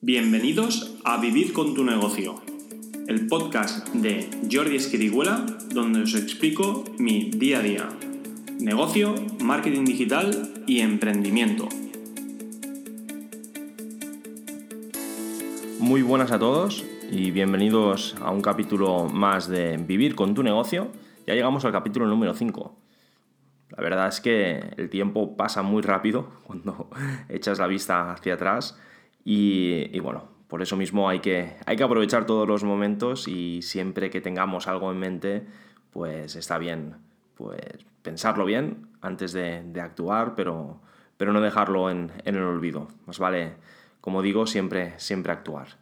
Bienvenidos a Vivir con tu negocio, el podcast de Jordi Esquiriguela, donde os explico mi día a día, negocio, marketing digital y emprendimiento. Muy buenas a todos y bienvenidos a un capítulo más de Vivir con tu negocio. Ya llegamos al capítulo número 5. La verdad es que el tiempo pasa muy rápido cuando echas la vista hacia atrás y, bueno, por eso mismo hay que, hay que aprovechar todos los momentos y siempre que tengamos algo en mente, pues está bien pues pensarlo bien antes de, actuar, pero, pero no dejarlo en, el olvido. Más vale, como digo, siempre, siempre actuar.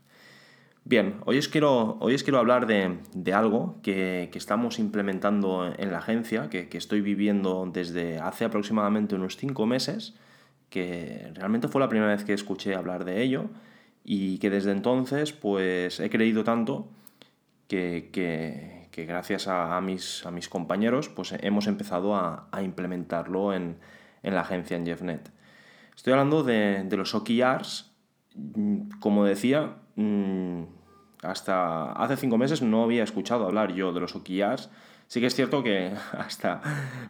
Bien, hoy os quiero, hoy os quiero hablar de, algo que, estamos implementando en la agencia, que, que, estoy viviendo desde hace aproximadamente unos 5 meses que realmente fue la primera vez que escuché hablar de ello y que desde entonces pues he creído tanto que, gracias a, mis, a mis compañeros pues hemos empezado a, implementarlo en, la agencia en JeffNet. Estoy hablando de, los OKRs, como decía, mm, hasta hace cinco meses no había escuchado hablar yo de los OKRs, Sí que es cierto que hasta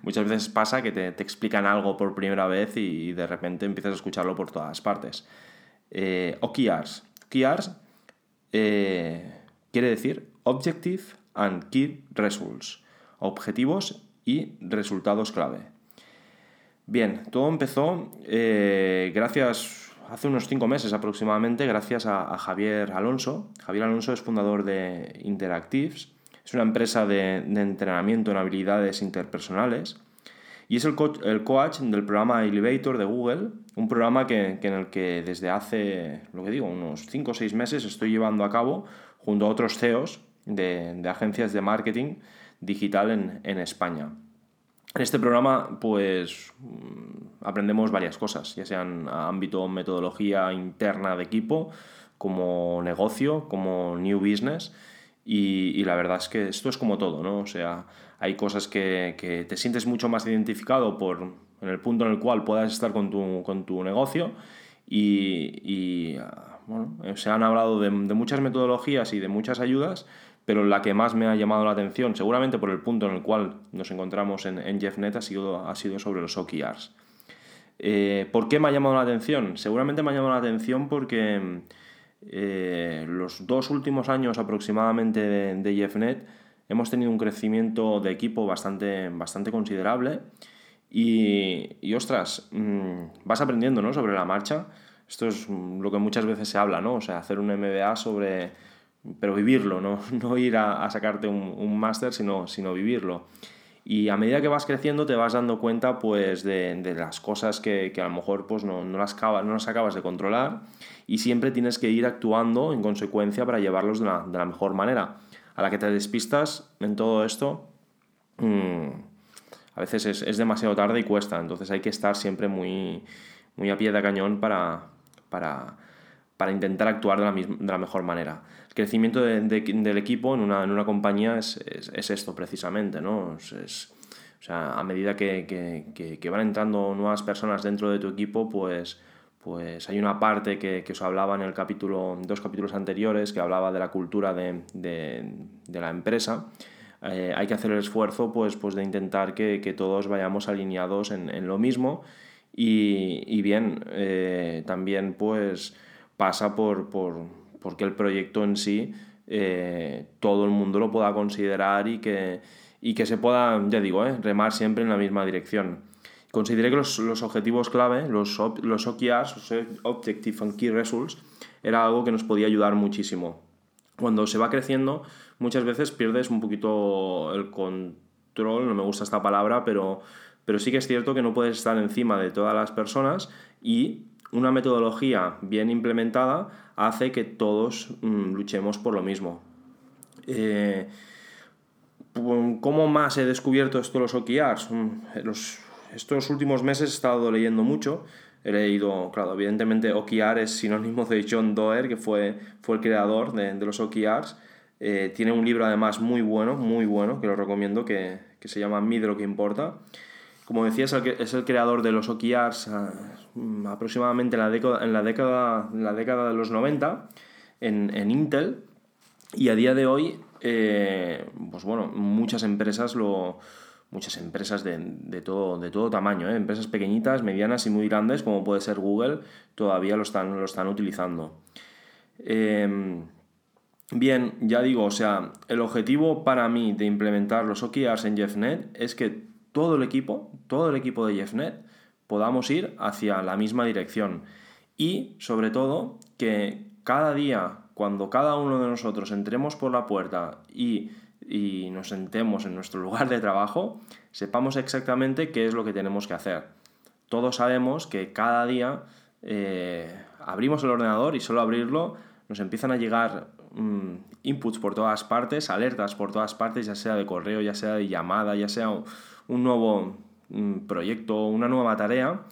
muchas veces pasa que te, explican algo por primera vez y, de repente empiezas a escucharlo por todas partes. Eh, OKRs. OKRs eh, quiere decir Objective and Key Results. Objetivos y resultados clave. Bien, todo empezó eh, gracias, hace unos cinco meses aproximadamente, gracias a Javier Alonso. Javier Alonso es fundador de Interactives es una empresa de, entrenamiento en habilidades interpersonales y es el, coach del programa Elevator de Google, un programa que, en el que desde hace, lo que digo, unos 5 o 6 meses estoy llevando a cabo junto a otros CEOs de, agencias de marketing digital en, en, España. En este programa, pues, mm, aprendemos varias cosas, ya sean ámbito metodología interna de equipo, como negocio, como new business, y, la verdad es que esto es como todo, ¿no? O sea, hay cosas que, te sientes mucho más identificado por en el punto en el cual puedas estar con tu, negocio y, ah, bueno, se han hablado de, muchas metodologías y de muchas ayudas, pero la que más me ha llamado la atención, seguramente por el punto en el cual nos encontramos en, en JeffNet, ha sido, ha sido sobre los OKRs. Eh, ¿Por qué me ha llamado la atención? Seguramente me ha llamado la atención porque eh, los dos últimos años aproximadamente de, de JeffNet hemos tenido un crecimiento de equipo bastante, bastante considerable y, y ostras, mm, vas aprendiendo ¿no? sobre la marcha. Esto es lo que muchas veces se habla, ¿no? O sea, hacer un MBA sobre... pero vivirlo, no, no ir a, sacarte un, un máster, sino, sino vivirlo. Y a medida que vas creciendo te vas dando cuenta pues, de, de las cosas que, que, a lo mejor pues, no, no, las acabas, no las acabas de controlar y siempre tienes que ir actuando en consecuencia para llevarlos de la, de la mejor manera. A la que te despistas en todo esto, mmm, a veces es, es, demasiado tarde y cuesta, entonces hay que estar siempre muy, muy a pie de cañón para, para, para intentar actuar de la, misma, de la mejor manera crecimiento del equipo en una, en una compañía es, es, esto precisamente, ¿no? Es, o sea, a medida que, que, que, van entrando nuevas personas dentro de tu equipo, pues, pues hay una parte que, os hablaba en el capítulo, dos capítulos anteriores, que hablaba de la cultura de, de, de la empresa. Eh, hay que hacer el esfuerzo pues, pues de intentar que, todos vayamos alineados en, en lo mismo y, y bien, eh, también pues pasa por, por porque el proyecto en sí eh, todo el mundo lo pueda considerar y que, y que se pueda, ya digo, eh, remar siempre en la misma dirección. Consideré que los, los objetivos clave, los, los OKRs, Objective and Key Results, era algo que nos podía ayudar muchísimo. Cuando se va creciendo, muchas veces pierdes un poquito el control, no me gusta esta palabra, pero, pero sí que es cierto que no puedes estar encima de todas las personas y una metodología bien implementada hace que todos mm, luchemos por lo mismo. Eh, ¿Cómo más he descubierto esto los OKRs? Mm, estos últimos meses he estado leyendo mucho. He leído, claro, evidentemente OKR es sinónimo de John Doerr, que fue, fue el creador de, los OKRs. Eh, tiene un libro además muy bueno, muy bueno, que lo recomiendo, que, que se llama Mide lo que importa. Como decía, es el, creador de los OKRs ah, aproximadamente en la, década, en, la década, la década de los 90 en, en Intel y a día de hoy, eh, pues bueno, muchas empresas lo, muchas empresas de, de, todo, de todo tamaño, ¿eh? empresas pequeñitas, medianas y muy grandes, como puede ser Google, todavía lo están, lo están utilizando. Em, bien, ya digo, o sea, el objetivo para mí de implementar los OKRs en JeffNet es que todo el equipo, todo el equipo de JeffNet, podamos ir hacia la misma dirección. Y, sobre todo, que cada día, cuando cada uno de nosotros entremos por la puerta y y nos sentemos en nuestro lugar de trabajo, sepamos exactamente qué es lo que tenemos que hacer. Todos sabemos que cada día eh, abrimos el ordenador y solo abrirlo nos empiezan a llegar mm, inputs por todas partes, alertas por todas partes, ya sea de correo, ya sea de llamada, ya sea un, nuevo mm, proyecto, una nueva tarea.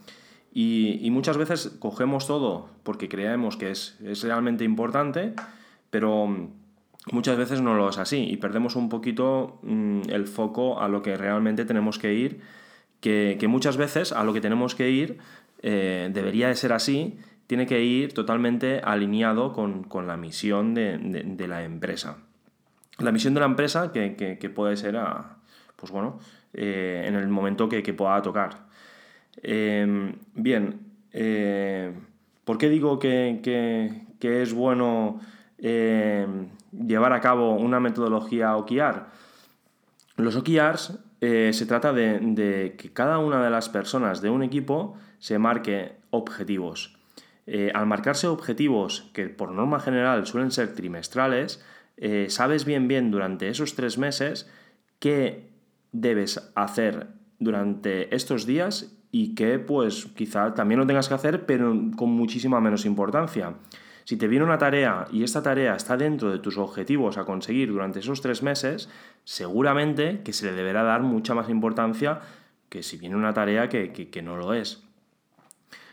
Y, muchas veces cogemos todo porque creemos que es, es realmente importante, pero muchas veces no lo es así y perdemos un poquito mm, el foco a lo que realmente tenemos que ir, que, muchas veces a lo que tenemos que ir eh, debería de ser así, tiene que ir totalmente alineado con, la misión de, la empresa. La misión de la empresa que, puede ser, pues bueno, eh, en el momento que, pueda tocar. Em, bien, eh, ¿por qué digo que, es bueno em, llevar a cabo una metodología OKR. Los OKRs eh, se trata de, que cada una de las personas de un equipo se marque objetivos. Al marcarse objetivos, que por norma general suelen ser trimestrales, sabes bien bien durante esos tres meses qué debes hacer durante estos días y qué pues quizá también lo tengas que hacer pero con muchísima menos importancia. Si te viene una tarea y esta tarea está dentro de tus objetivos a conseguir durante esos tres meses, seguramente que se le deberá dar mucha más importancia que si viene una tarea que, no lo es.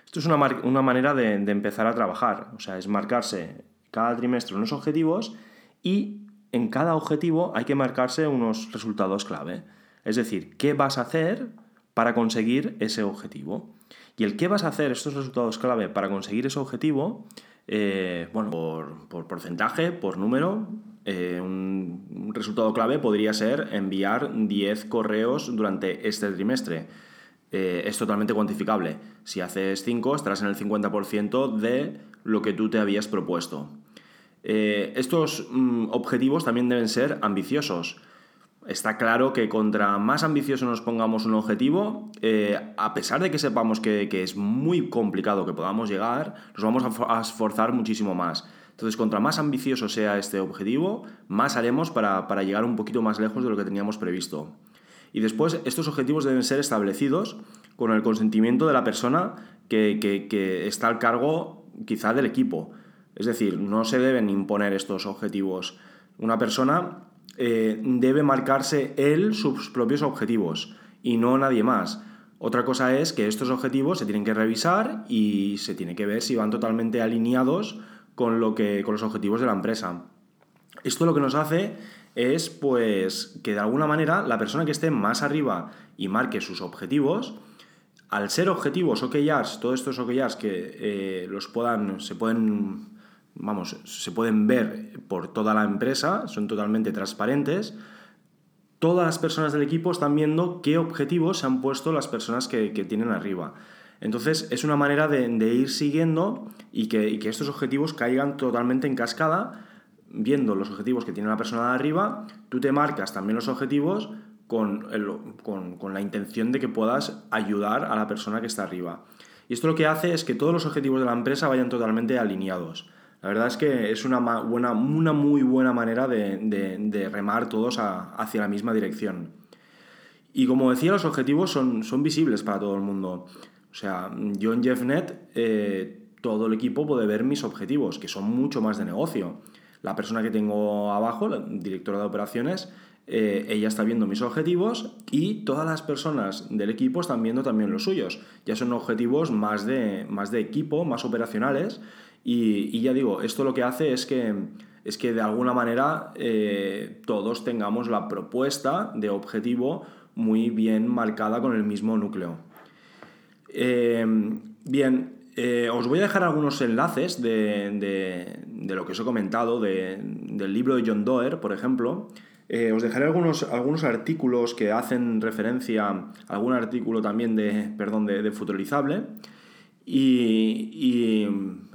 Esto es una, manera de, empezar a trabajar, o sea, es marcarse cada trimestre unos objetivos y en cada objetivo hay que marcarse unos resultados clave. Es decir, ¿qué vas a hacer para conseguir ese objetivo? Y el qué vas a hacer, estos resultados clave para conseguir ese objetivo, eh, bueno, por, porcentaje, por número, eh, un, resultado clave podría ser enviar 10 correos durante este trimestre. Eh, es totalmente cuantificable. Si haces 5, estarás en el 50% de lo que tú te habías propuesto. estos mm, objetivos también deben ser ambiciosos. Está claro que contra más ambicioso nos pongamos un objetivo, eh, a pesar de que sepamos que, es muy complicado que podamos llegar, nos vamos a, esforzar muchísimo más. Entonces, contra más ambicioso sea este objetivo, más haremos para, llegar un poquito más lejos de lo que teníamos previsto. Y después, estos objetivos deben ser establecidos con el consentimiento de la persona que, que está al cargo quizá del equipo. Es decir, no se deben imponer estos objetivos. Una persona eh, debe marcarse él sus propios objetivos y no nadie más. Otra cosa es que estos objetivos se tienen que revisar y se tiene que ver si van totalmente alineados con, lo que, con los objetivos de la empresa. Esto lo que nos hace es pues que de alguna manera la persona que esté más arriba y marque sus objetivos, al ser objetivos OKRs, todos estos OKRs que eh, los puedan, se pueden vamos, se pueden ver por toda la empresa, son totalmente transparentes. Todas las personas del equipo están viendo qué objetivos se han puesto las personas que, tienen arriba. Entonces es una manera de, ir siguiendo y que, estos objetivos caigan totalmente en cascada, viendo los objetivos que tiene la persona de arriba, tú te marcas también los objetivos con, con, la intención de que puedas ayudar a la persona que está arriba. Y esto lo que hace es que todos los objetivos de la empresa vayan totalmente alineados. La verdad es que es una, buena, una muy buena manera de, remar todos hacia la misma dirección. Y como decía, los objetivos son, son visibles para todo el mundo. O sea, yo en JeffNet, eh, todo el equipo puede ver mis objetivos, que son mucho más de negocio. La persona que tengo abajo, la directora de operaciones, eh, ella está viendo mis objetivos y todas las personas del equipo están viendo también los suyos. Ya son objetivos más de, más de equipo, más operacionales y, ya digo, esto lo que hace es que, es que de alguna manera eh, todos tengamos la propuesta de objetivo muy bien marcada con el mismo núcleo. Eh, bien, eh, os voy a dejar algunos enlaces de, lo que os he comentado, del libro de John Doerr, por ejemplo. Os dejaré algunos, algunos artículos que hacen referencia, algún artículo también de, perdón, de, Futurizable. Y,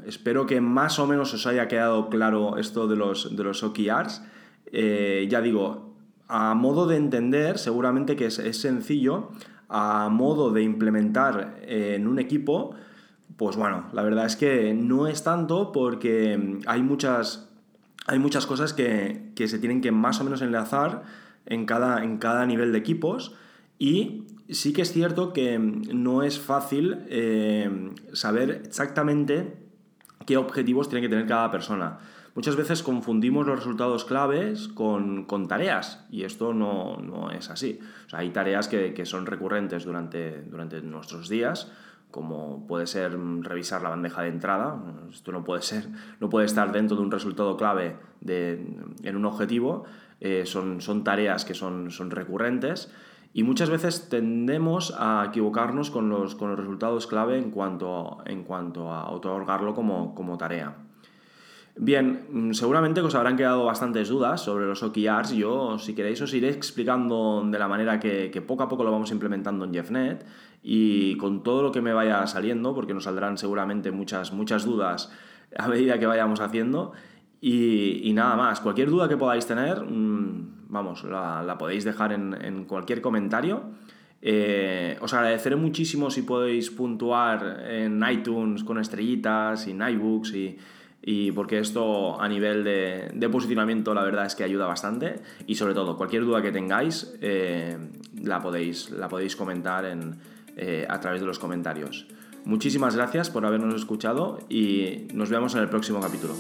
espero que más o menos os haya quedado claro esto de los, de los OKRs. ya digo, a modo de entender, seguramente que es, sencillo, a modo de implementar en un equipo, pues bueno, la verdad es que no es tanto porque hay muchas, hay muchas cosas que, se tienen que más o menos enlazar en cada, en cada nivel de equipos y sí que es cierto que no es fácil eh, saber exactamente qué objetivos tiene que tener cada persona. Muchas veces confundimos los resultados claves con, tareas y esto no, es así. hay tareas que, son recurrentes durante, durante nuestros días, como puede ser revisar la bandeja de entrada. Esto no puede ser, no puede estar dentro de un resultado clave en un objetivo. Eh, son, son, tareas que son, son recurrentes y muchas veces tendemos a equivocarnos con los, con los resultados clave en cuanto, en cuanto a otorgarlo como, como tarea. Bien, mm, seguramente os habrán quedado bastantes dudas sobre los OKRs. Yo, si queréis, os iré explicando de la manera que, poco a poco lo vamos implementando en JeffNet y con todo lo que me vaya saliendo, porque nos saldrán seguramente muchas, muchas dudas a medida que vayamos haciendo. Y, nada más, cualquier duda que podáis tener, mm, vamos, la, podéis dejar en, cualquier comentario. Eh, os agradeceré muchísimo si podéis puntuar en iTunes con estrellitas y en iBooks y y porque esto a nivel de, posicionamiento la verdad es que ayuda bastante y sobre todo cualquier duda que tengáis eh, la, podéis, la podéis comentar en, eh, a través de los comentarios. Muchísimas gracias por habernos escuchado y nos vemos en el próximo capítulo.